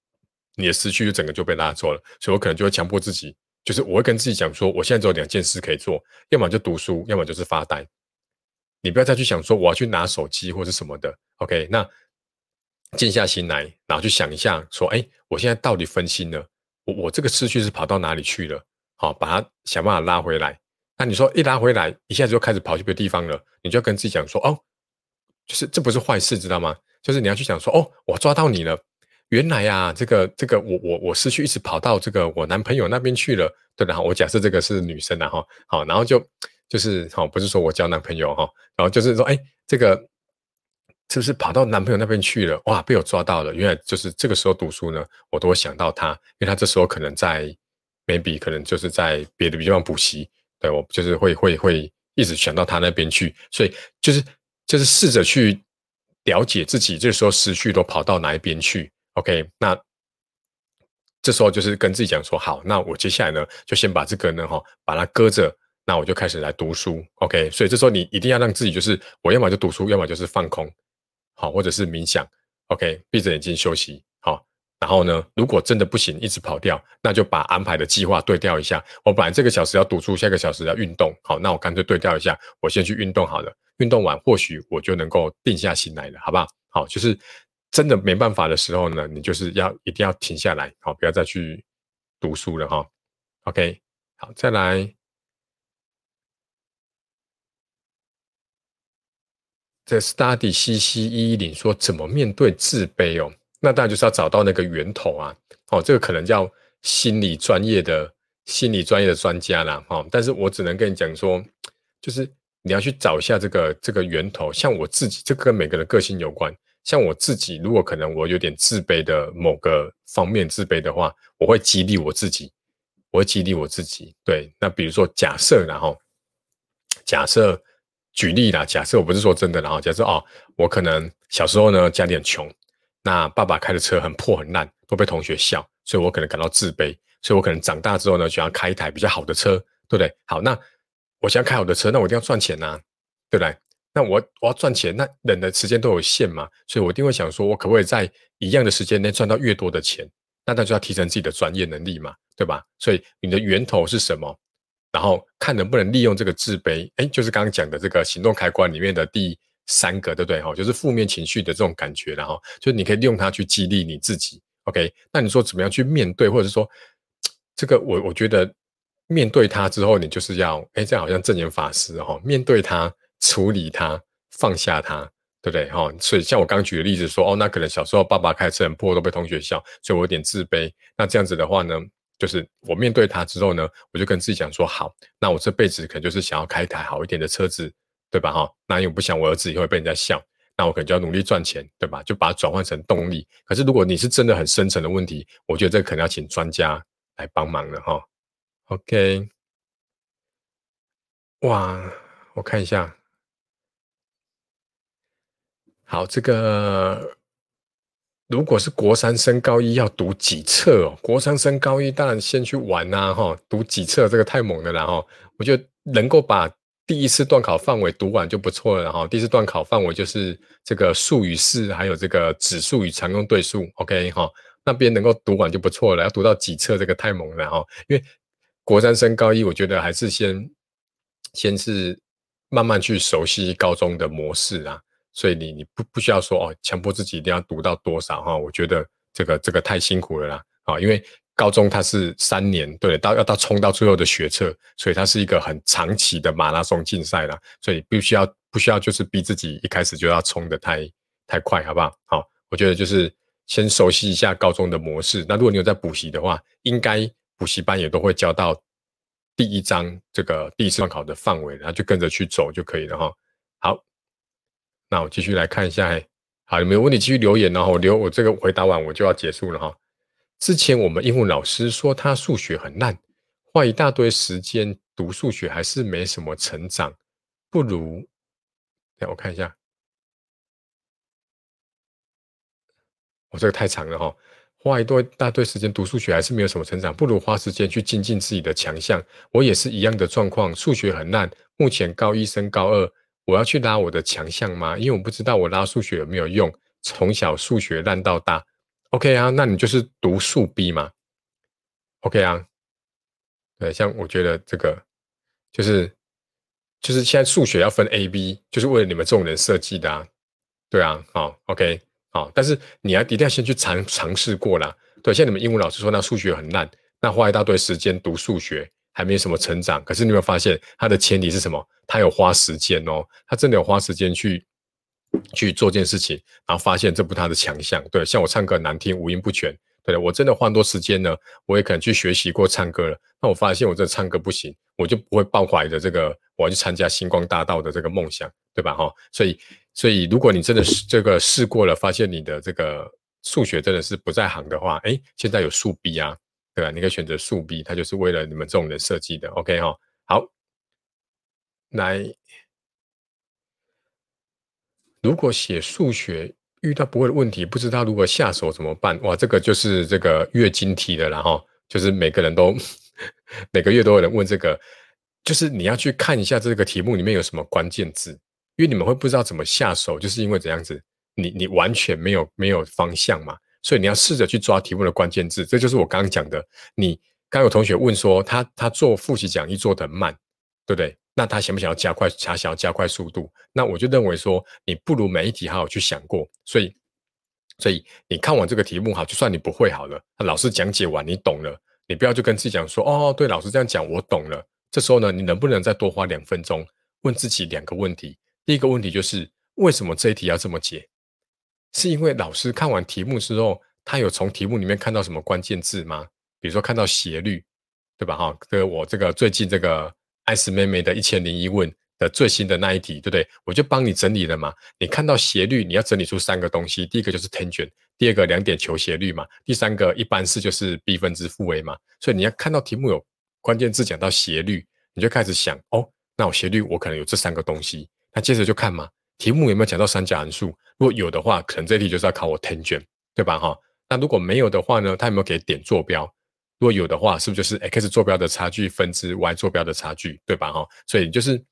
你的思绪就整个就被拉走了。所以我可能就会强迫自己，就是我会跟自己讲说，我现在只有两件事可以做，要么就读书，要么就是发呆。你不要再去想说我要去拿手机或者什么的。OK，那。静下心来，然后去想一下，说：“哎，我现在到底分心了？我我这个思绪是跑到哪里去了？好，把它想办法拉回来。那你说一拉回来，一下子就开始跑去别的地方了，你就要跟自己讲说：哦，就是这不是坏事，知道吗？就是你要去想说：哦，我抓到你了。原来呀，这个这个，我我我思绪一直跑到这个我男朋友那边去了。对然后我假设这个是女生啊，哈，好，然后就就是好，不是说我交男朋友哈，然后就是说，哎，这个。”是不是跑到男朋友那边去了？哇，被我抓到了！原来就是这个时候读书呢，我都会想到他，因为他这时候可能在，maybe 可能就是在别的地方补习，对我就是会会会一直想到他那边去，所以就是就是试着去了解自己这时候思绪都跑到哪一边去。OK，那这时候就是跟自己讲说，好，那我接下来呢就先把这个呢哈把它搁着，那我就开始来读书。OK，所以这时候你一定要让自己就是我要么就读书，要么就是放空。好，或者是冥想，OK，闭着眼睛休息。好，然后呢，如果真的不行，一直跑掉，那就把安排的计划对调一下。我本来这个小时要读书，下个小时要运动。好，那我干脆对调一下，我先去运动好了。运动完，或许我就能够定下心来了，好不好？好，就是真的没办法的时候呢，你就是要一定要停下来，好，不要再去读书了哈。OK，好，再来。这 study C C 一一零说怎么面对自卑哦？那当然就是要找到那个源头啊！哦，这个可能叫心理专业的心理专业的专家啦，哈！但是我只能跟你讲说，就是你要去找一下这个这个源头。像我自己，这跟每个人个性有关。像我自己，如果可能我有点自卑的某个方面自卑的话，我会激励我自己，我会激励我自己。对，那比如说假设然后假设。举例啦，假设我不是说真的，然后假设哦，我可能小时候呢家里很穷，那爸爸开的车很破很烂，都被同学笑，所以我可能感到自卑，所以我可能长大之后呢，想要开一台比较好的车，对不对？好，那我想要开好的车，那我一定要赚钱呐，对不对？那我我要赚钱，那人的时间都有限嘛，所以我一定会想说，我可不可以在一样的时间内赚到越多的钱？那那就要提升自己的专业能力嘛，对吧？所以你的源头是什么？然后看能不能利用这个自卑，哎，就是刚刚讲的这个行动开关里面的第三个，对不对？哈，就是负面情绪的这种感觉，然后就是你可以利用它去激励你自己。OK，那你说怎么样去面对，或者说这个我我觉得面对它之后，你就是要，哎，这样好像正言法师哈，面对它，处理它，放下它，对不对？哈，所以像我刚举的例子说，哦，那可能小时候爸爸开车很破，都被同学笑，所以我有点自卑。那这样子的话呢？就是我面对他之后呢，我就跟自己讲说：好，那我这辈子可能就是想要开一台好一点的车子，对吧？哈，那又不想我儿子以后被人家笑，那我可能就要努力赚钱，对吧？就把它转换成动力。可是如果你是真的很深层的问题，我觉得这可能要请专家来帮忙了哈。OK，哇，我看一下，好，这个。如果是国三升高一要读几册哦？国三升高一当然先去玩呐，哈，读几册这个太猛了啦，哈。我觉得能够把第一次段考范围读完就不错了，哈。第一次段考范围就是这个数与式，还有这个指数与常用对数，OK 哈。那边能够读完就不错了，要读到几册这个太猛了，哈。因为国三升高一，我觉得还是先先是慢慢去熟悉高中的模式啊。所以你你不不需要说哦，强迫自己一定要读到多少哈？我觉得这个这个太辛苦了啦啊！因为高中它是三年，对，到要到冲到最后的学测，所以它是一个很长期的马拉松竞赛啦。所以不需要不需要就是逼自己一开始就要冲的太太快，好不好？好，我觉得就是先熟悉一下高中的模式。那如果你有在补习的话，应该。补习班也都会教到第一章这个第一次段考的范围，然后就跟着去走就可以了哈。好，那我继续来看一下，好，有没有问题继续留言，然后留我这个回答完我就要结束了哈。之前我们英文老师说他数学很烂，花一大堆时间读数学还是没什么成长，不如，让我看一下。我这个太长了哈，花一多大堆时间读数学还是没有什么成长，不如花时间去精进自己的强项。我也是一样的状况，数学很烂，目前高一升高二，我要去拉我的强项吗？因为我不知道我拉数学有没有用，从小数学烂到大。OK 啊，那你就是读数 B 嘛。OK 啊，对，像我觉得这个就是就是现在数学要分 A、B，就是为了你们这种人设计的啊。对啊，好，OK。好，但是你要一定要先去尝尝试过啦。对，像你们英文老师说，那数学很烂，那花一大堆时间读数学，还没什么成长。可是你有没有发现，他的前提是什么？他有花时间哦，他真的有花时间去去做件事情，然后发现这不他的强项。对，像我唱歌难听，五音不全，对我真的花多时间呢，我也可能去学习过唱歌了。那我发现我这唱歌不行，我就不会抱怀着这个我要去参加星光大道的这个梦想，对吧？哈，所以。所以，如果你真的是这个试过了，发现你的这个数学真的是不在行的话，哎，现在有数 B 啊，对吧？你可以选择数 B，它就是为了你们这种人设计的。OK 哈，好，来，如果写数学遇到不会的问题，不知道如何下手怎么办？哇，这个就是这个月经题的然后，就是每个人都 每个月都有人问这个，就是你要去看一下这个题目里面有什么关键字。因为你们会不知道怎么下手，就是因为怎样子，你你完全没有没有方向嘛，所以你要试着去抓题目的关键字。这就是我刚刚讲的。你刚有同学问说，他他做复习讲义做得慢，对不对？那他想不想要加快？他想要加快速度？那我就认为说，你不如每一题好好去想过。所以，所以你看完这个题目哈，就算你不会好了，老师讲解完你懂了，你不要就跟自己讲说，哦，对，老师这样讲我懂了。这时候呢，你能不能再多花两分钟问自己两个问题？第一个问题就是为什么这一题要这么解？是因为老师看完题目之后，他有从题目里面看到什么关键字吗？比如说看到斜率，对吧？哈，这个我这个最近这个艾斯妹妹的一千零一问的最新的那一题，对不对？我就帮你整理了嘛。你看到斜率，你要整理出三个东西，第一个就是 tangent，第二个两点求斜率嘛，第三个一般是就是 b 分之负 a 嘛。所以你要看到题目有关键字讲到斜率，你就开始想哦，那我斜率我可能有这三个东西。那接着就看嘛，题目有没有讲到三角函数？如果有的话，可能这题就是要考我 tangent，对吧？哈，那如果没有的话呢？它有没有给点坐标？如果有的话，是不是就是 x 坐标的差距分之 y 坐标的差距，对吧？哈，所以就是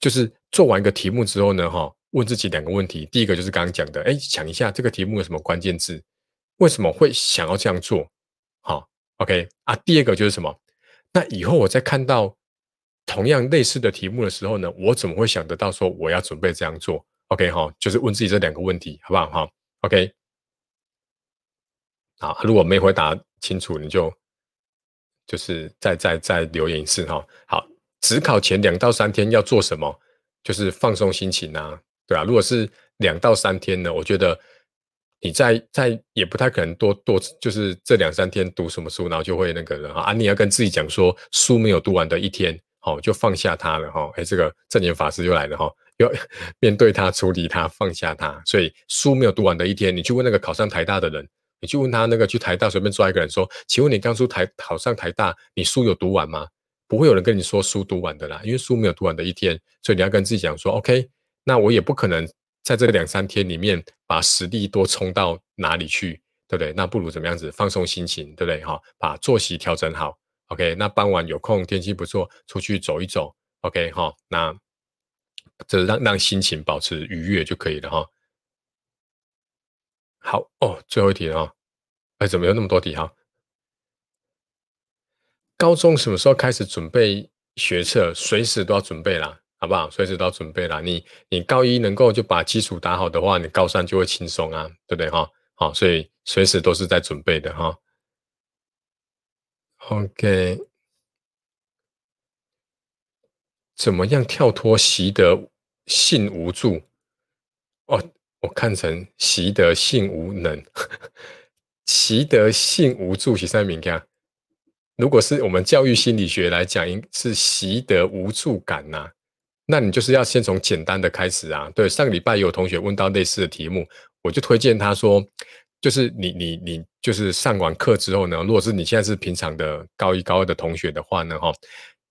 就是做完一个题目之后呢，哈，问自己两个问题。第一个就是刚刚讲的，哎，想一下这个题目有什么关键字？为什么会想要这样做？好，OK 啊。第二个就是什么？那以后我再看到。同样类似的题目的时候呢，我怎么会想得到说我要准备这样做？OK 哈，就是问自己这两个问题，好不好？哈，OK。好，如果没回答清楚，你就就是再再再留言一次哈。好，只考前两到三天要做什么？就是放松心情啊，对啊。如果是两到三天呢，我觉得你在在也不太可能多多，就是这两三天读什么书，然后就会那个人啊，你要跟自己讲说，书没有读完的一天。哦，就放下他了哈，哎，这个正念法师又来了哈，要面对他，处理他，放下他。所以书没有读完的一天，你去问那个考上台大的人，你去问他那个去台大随便抓一个人说，请问你刚出台考上台大，你书有读完吗？不会有人跟你说书读完的啦，因为书没有读完的一天，所以你要跟自己讲说，OK，那我也不可能在这两三天里面把实力多冲到哪里去，对不对？那不如怎么样子放松心情，对不对？哈，把作息调整好。OK，那傍晚有空，天气不错，出去走一走。OK，哈，那这让让心情保持愉悦就可以了哈。好哦，最后一题了哈。哎，怎么有那么多题哈？高中什么时候开始准备学测？随时都要准备啦，好不好？随时都要准备啦。你你高一能够就把基础打好的话，你高三就会轻松啊，对不对哈？好，所以随时都是在准备的哈。OK，怎么样跳脱习得性无助？哦，我看成习得性无能，习得性无助是啥名？看如果是我们教育心理学来讲，应是习得无助感呐。那你就是要先从简单的开始啊。对，上个礼拜有同学问到类似的题目，我就推荐他说，就是你你你就是上完课之后呢，如果是你现在是平常的高一高二的同学的话呢，哈，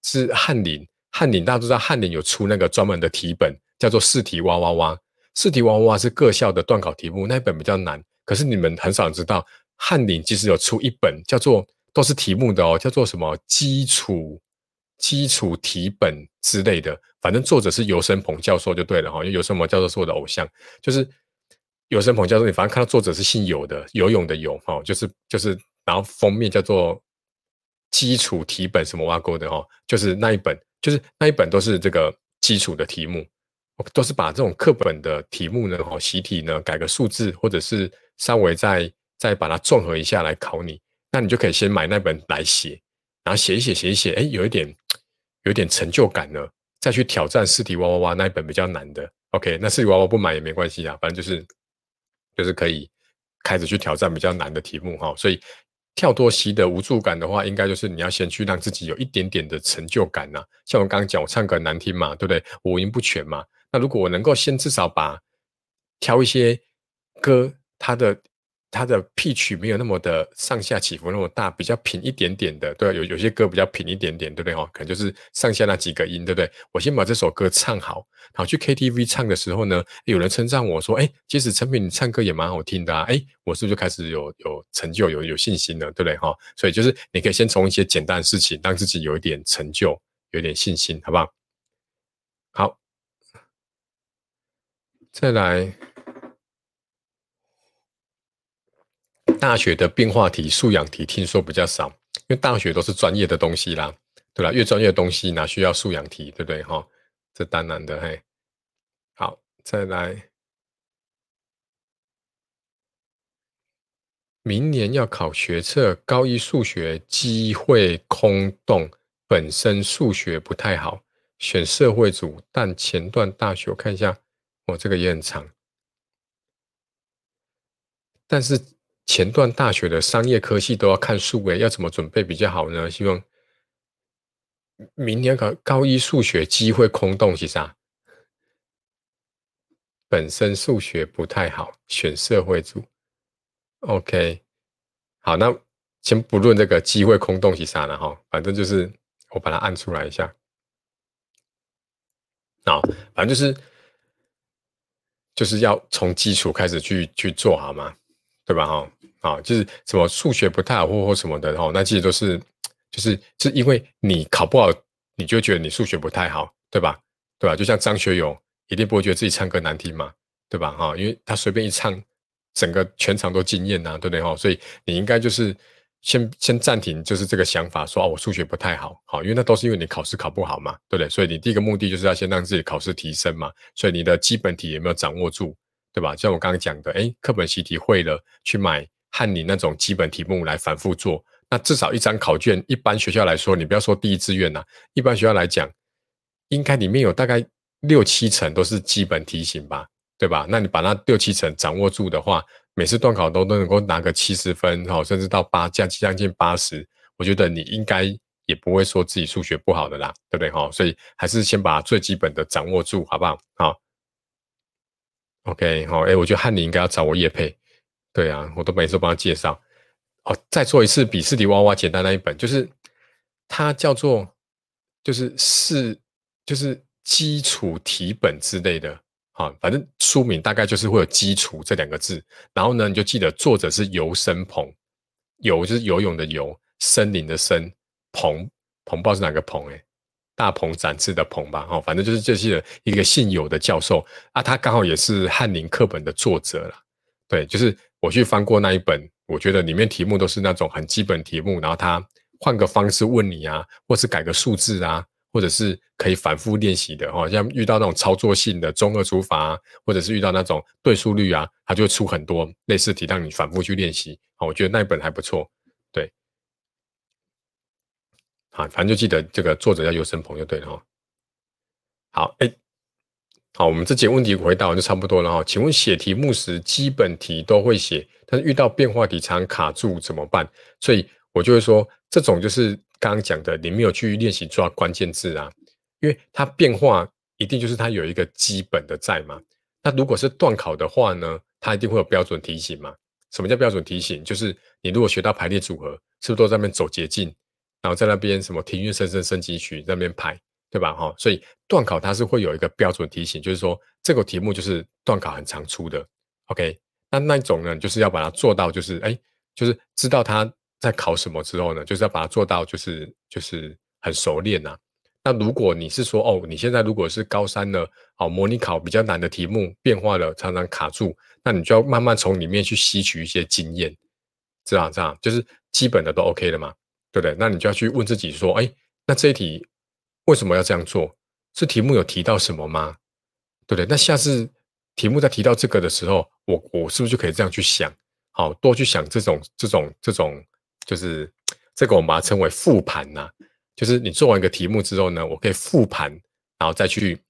是翰林，翰林大家都知道，翰林有出那个专门的题本，叫做试题哇哇哇。试题哇哇哇是各校的段考题目，那一本比较难，可是你们很少知道，翰林其实有出一本叫做。都是题目的哦，叫做什么基础基础题本之类的，反正作者是尤生鹏教授就对了哈，尤生鹏教授是我的偶像，就是尤生鹏教授，你反正看到作者是姓尤的，游泳的游哈，就是就是，然后封面叫做基础题本什么挖沟的哈，就是那一本，就是那一本都是这个基础的题目，都是把这种课本的题目呢，哈，习题呢改个数字，或者是稍微再再把它综合一下来考你。那你就可以先买那本来写，然后写一写，写一写，哎，有一点，有一点成就感了，再去挑战试题哇哇哇那一本比较难的。OK，那试题哇哇不买也没关系啊，反正就是，就是可以开始去挑战比较难的题目哈。所以跳脱习的无助感的话，应该就是你要先去让自己有一点点的成就感呐。像我刚刚讲，我唱歌难听嘛，对不对？五音不全嘛。那如果我能够先至少把挑一些歌，它的。它的 P 曲没有那么的上下起伏那么大，比较平一点点的，对有有些歌比较平一点点，对不对哈？可能就是上下那几个音，对不对？我先把这首歌唱好，好去 KTV 唱的时候呢，有人称赞我说：“哎，其实陈品你唱歌也蛮好听的啊！”哎，我是不是就开始有有成就、有有信心了，对不对哈？所以就是你可以先从一些简单的事情，让自己有一点成就，有点信心，好不好？好，再来。大学的变化题、素养题听说比较少，因为大学都是专业的东西啦，对吧？越专业的东西哪需要素养题，对不对？哈，这当然的嘿。好，再来，明年要考学测，高一数学机会空洞，本身数学不太好，选社会组，但前段大学我看一下，哦，这个也很长，但是。前段大学的商业科系都要看数诶，要怎么准备比较好呢？希望明年考高一数学机会空洞，其实啊，本身数学不太好，选社会组。OK，好，那先不论这个机会空洞是啥了哈，反正就是我把它按出来一下。好，反正就是就是要从基础开始去去做好吗？对吧？哈，啊，就是什么数学不太好或或什么的，哈，那其实都是，就是是因为你考不好，你就觉得你数学不太好，对吧？对吧？就像张学友，一定不会觉得自己唱歌难听嘛，对吧？哈，因为他随便一唱，整个全场都惊艳呐，对不对？哈，所以你应该就是先先暂停，就是这个想法，说啊，我数学不太好，好，因为那都是因为你考试考不好嘛，对不对？所以你第一个目的就是要先让自己考试提升嘛，所以你的基本题有没有掌握住？对吧？像我刚刚讲的，哎，课本习题会了，去买和你那种基本题目来反复做。那至少一张考卷，一般学校来说，你不要说第一志愿呐，一般学校来讲，应该里面有大概六七成都是基本题型吧，对吧？那你把那六七成掌握住的话，每次段考都都能够拿个七十分，哈，甚至到八将将近八十，我觉得你应该也不会说自己数学不好的啦，对不对？哈，所以还是先把最基本的掌握住，好不好？好。OK，好，哎，我觉得翰林应该要找我叶配，对啊，我都每次帮他介绍。哦，再做一次比试题哇哇简单那一本，就是它叫做就是是就是基础题本之类的，啊，反正书名大概就是会有基础这两个字。然后呢，你就记得作者是游生鹏，游就是游泳的游，森林的森，鹏鹏不知道是哪个鹏哎。大鹏展翅的鹏吧，哈，反正就是这些一个姓有的教授啊，他刚好也是翰林课本的作者了。对，就是我去翻过那一本，我觉得里面题目都是那种很基本题目，然后他换个方式问你啊，或是改个数字啊，或者是可以反复练习的，哈，像遇到那种操作性的中二除法，或者是遇到那种对数率啊，他就会出很多类似题让你反复去练习。好，我觉得那一本还不错。对啊，反正就记得这个作者叫尤生鹏就对了哈。好，哎，好，我们这几个问题回答完就差不多了哈。请问写题目时基本题都会写，但是遇到变化题常卡住怎么办？所以我就会说，这种就是刚刚讲的，你没有去练习抓关键字啊，因为它变化一定就是它有一个基本的在嘛。那如果是断考的话呢，它一定会有标准题型嘛。什么叫标准题型？就是你如果学到排列组合，是不是都在那边走捷径，然后在那边什么庭院深深深几曲那边排，对吧？哈，所以断考它是会有一个标准题型，就是说这个题目就是断考很常出的。OK，那那一种呢，就是要把它做到，就是哎，就是知道他在考什么之后呢，就是要把它做到，就是就是很熟练呐。那如果你是说哦，你现在如果是高三呢，哦，模拟考比较难的题目变化了，常常卡住，那你就要慢慢从里面去吸取一些经验，这样这样，就是基本的都 OK 了嘛，对不对？那你就要去问自己说，哎，那这一题为什么要这样做？是题目有提到什么吗？对不对？那下次题目在提到这个的时候，我我是不是就可以这样去想？好多去想这种这种这种，就是这个我们把它称为复盘呐。就是你做完一个题目之后呢，我可以复盘，然后再去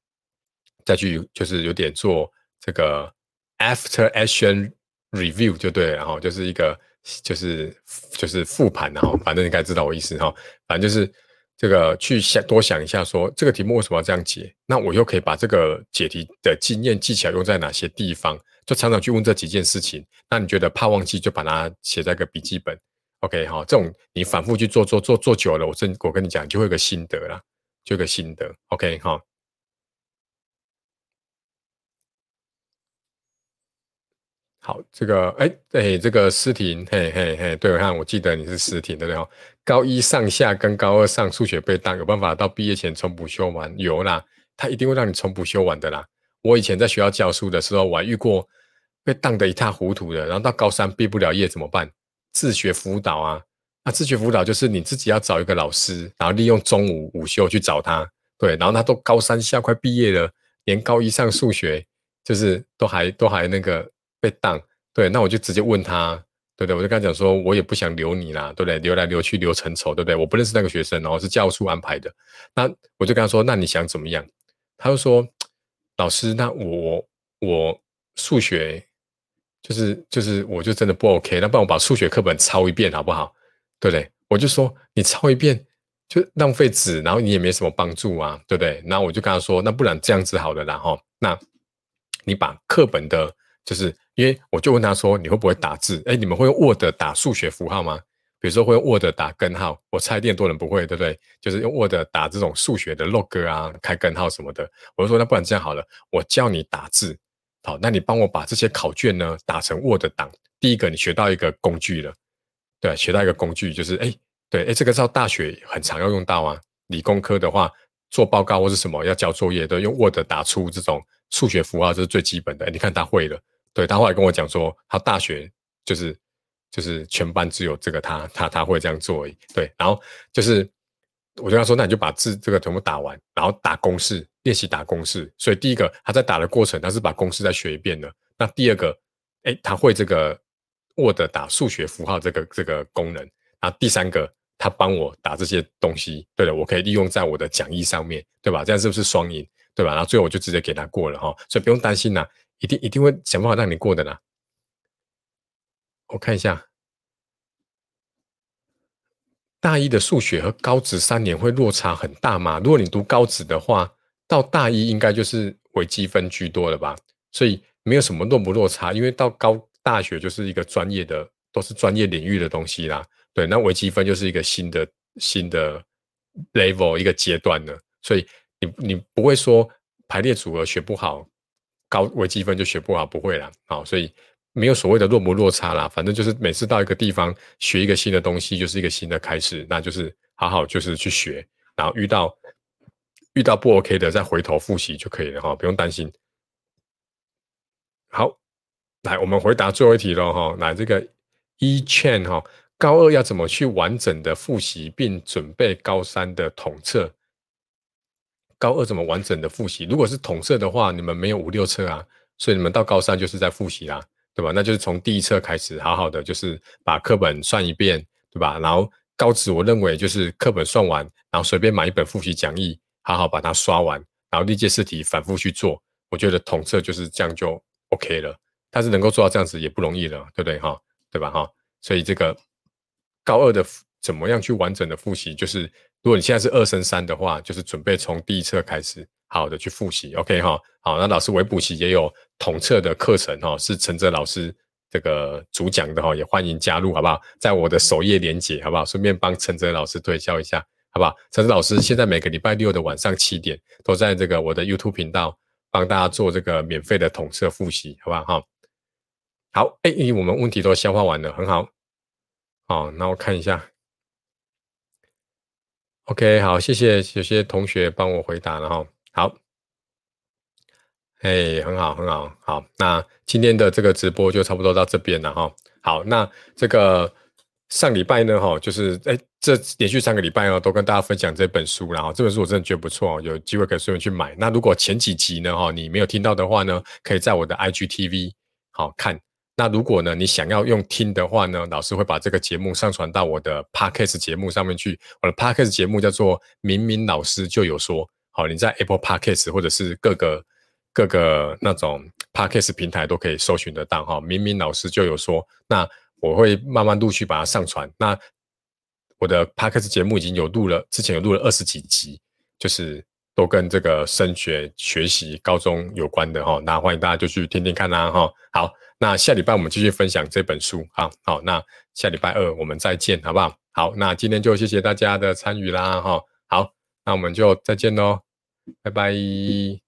再去，就是有点做这个 after action review 就对了，然后就是一个就是就是复盘，然后反正你该知道我意思哈，反正就是这个去想多想一下，说这个题目为什么要这样解，那我又可以把这个解题的经验技巧用在哪些地方，就常常去问这几件事情。那你觉得怕忘记，就把它写在个笔记本。OK 哈，这种你反复去做做做做久了，我真我跟你讲，就会有个心得啦，就有个心得。OK 哈，好，这个哎哎，这个思婷，嘿嘿嘿，对我看，我记得你是思婷对不对？高一上下跟高二上数学被当，有办法到毕业前重补修完？有啦，他一定会让你重补修完的啦。我以前在学校教书的时候，我还遇过被当得一塌糊涂的，然后到高三毕不了业怎么办？自学辅导啊，那自学辅导就是你自己要找一个老师，然后利用中午午休去找他，对，然后他都高三下快毕业了，连高一上数学就是都还都还那个被当，对，那我就直接问他，对不对？我就跟他讲说，我也不想留你啦，对不对？留来留去留成仇，对不对？我不认识那个学生，然后是教务处安排的，那我就跟他说，那你想怎么样？他就说，老师，那我我数学。就是就是，我就真的不 OK，那不然我把数学课本抄一遍好不好？对不对？我就说你抄一遍就浪费纸，然后你也没什么帮助啊，对不对？然后我就跟他说，那不然这样子好了，然后那你把课本的，就是因为我就问他说，你会不会打字？哎，你们会用 Word 打数学符号吗？比如说会用 Word 打根号，我猜电多人不会，对不对？就是用 Word 打这种数学的 log 啊，开根号什么的。我就说那不然这样好了，我教你打字。好，那你帮我把这些考卷呢打成 Word 档。第一个，你学到一个工具了，对，学到一个工具就是，哎，对，哎，这个到大学很常要用到啊。理工科的话，做报告或是什么要交作业，都用 Word 打出这种数学符号，这是最基本的。你看他会了，对他后来跟我讲说，他大学就是就是全班只有这个他他他会这样做而已，对，然后就是。我就跟他说，那你就把字这个全部打完，然后打公式练习打公式。所以第一个他在打的过程，他是把公式再学一遍的。那第二个，哎，他会这个 Word 打数学符号这个这个功能。然后第三个，他帮我打这些东西。对了，我可以利用在我的讲义上面，对吧？这样是不是双赢？对吧？然后最后我就直接给他过了哈。所以不用担心呐，一定一定会想办法让你过的啦。我看一下。大一的数学和高职三年会落差很大吗？如果你读高职的话，到大一应该就是微积分居多了吧？所以没有什么落不落差，因为到高大学就是一个专业的，都是专业领域的东西啦。对，那微积分就是一个新的新的 level 一个阶段了，所以你你不会说排列组合学不好，高微积分就学不好，不会啦。好，所以。没有所谓的落不落差啦，反正就是每次到一个地方学一个新的东西，就是一个新的开始，那就是好好就是去学，然后遇到遇到不 OK 的再回头复习就可以了哈，不用担心。好，来我们回答最后一题喽哈，来这个 E chain 哈，高二要怎么去完整的复习并准备高三的统测？高二怎么完整的复习？如果是统测的话，你们没有五六册啊，所以你们到高三就是在复习啦。对吧？那就是从第一册开始，好好的就是把课本算一遍，对吧？然后高职我认为就是课本算完，然后随便买一本复习讲义，好好把它刷完，然后历届试题反复去做。我觉得统测就是这样就 OK 了。但是能够做到这样子也不容易了，对不对哈？对吧哈？所以这个高二的怎么样去完整的复习？就是如果你现在是二升三的话，就是准备从第一册开始好的去复习。OK 哈，好，那老师微补习也有统测的课程哈，是陈哲老师这个主讲的哈，也欢迎加入好不好？在我的首页连接好不好？顺便帮陈哲老师推销一下好不好？陈哲老师现在每个礼拜六的晚上七点都在这个我的 YouTube 频道帮大家做这个免费的统测复习，好不好哈？好，哎，我们问题都消化完了，很好。好，那我看一下。OK，好，谢谢有些同学帮我回答了哈。好，哎，很好，很好，好，那今天的这个直播就差不多到这边了哈。好，那这个上礼拜呢，哈，就是哎，这连续三个礼拜哦，都跟大家分享这本书，然后这本书我真的觉得不错哦，有机会可以顺便去买。那如果前几集呢，哈，你没有听到的话呢，可以在我的 IGTV 好看。那如果呢，你想要用听的话呢，老师会把这个节目上传到我的 Podcast 节目上面去。我的 Podcast 节目叫做“明明老师就有说”，好，你在 Apple Podcast 或者是各个各个那种 Podcast 平台都可以搜寻得到哈。明明老师就有说，那我会慢慢陆续把它上传。那我的 Podcast 节目已经有录了，之前有录了二十几集，就是都跟这个升学学习高中有关的哈。那欢迎大家就去听听看啦哈。好。那下礼拜我们继续分享这本书，好好，那下礼拜二我们再见，好不好？好，那今天就谢谢大家的参与啦，哈，好，那我们就再见喽，拜拜。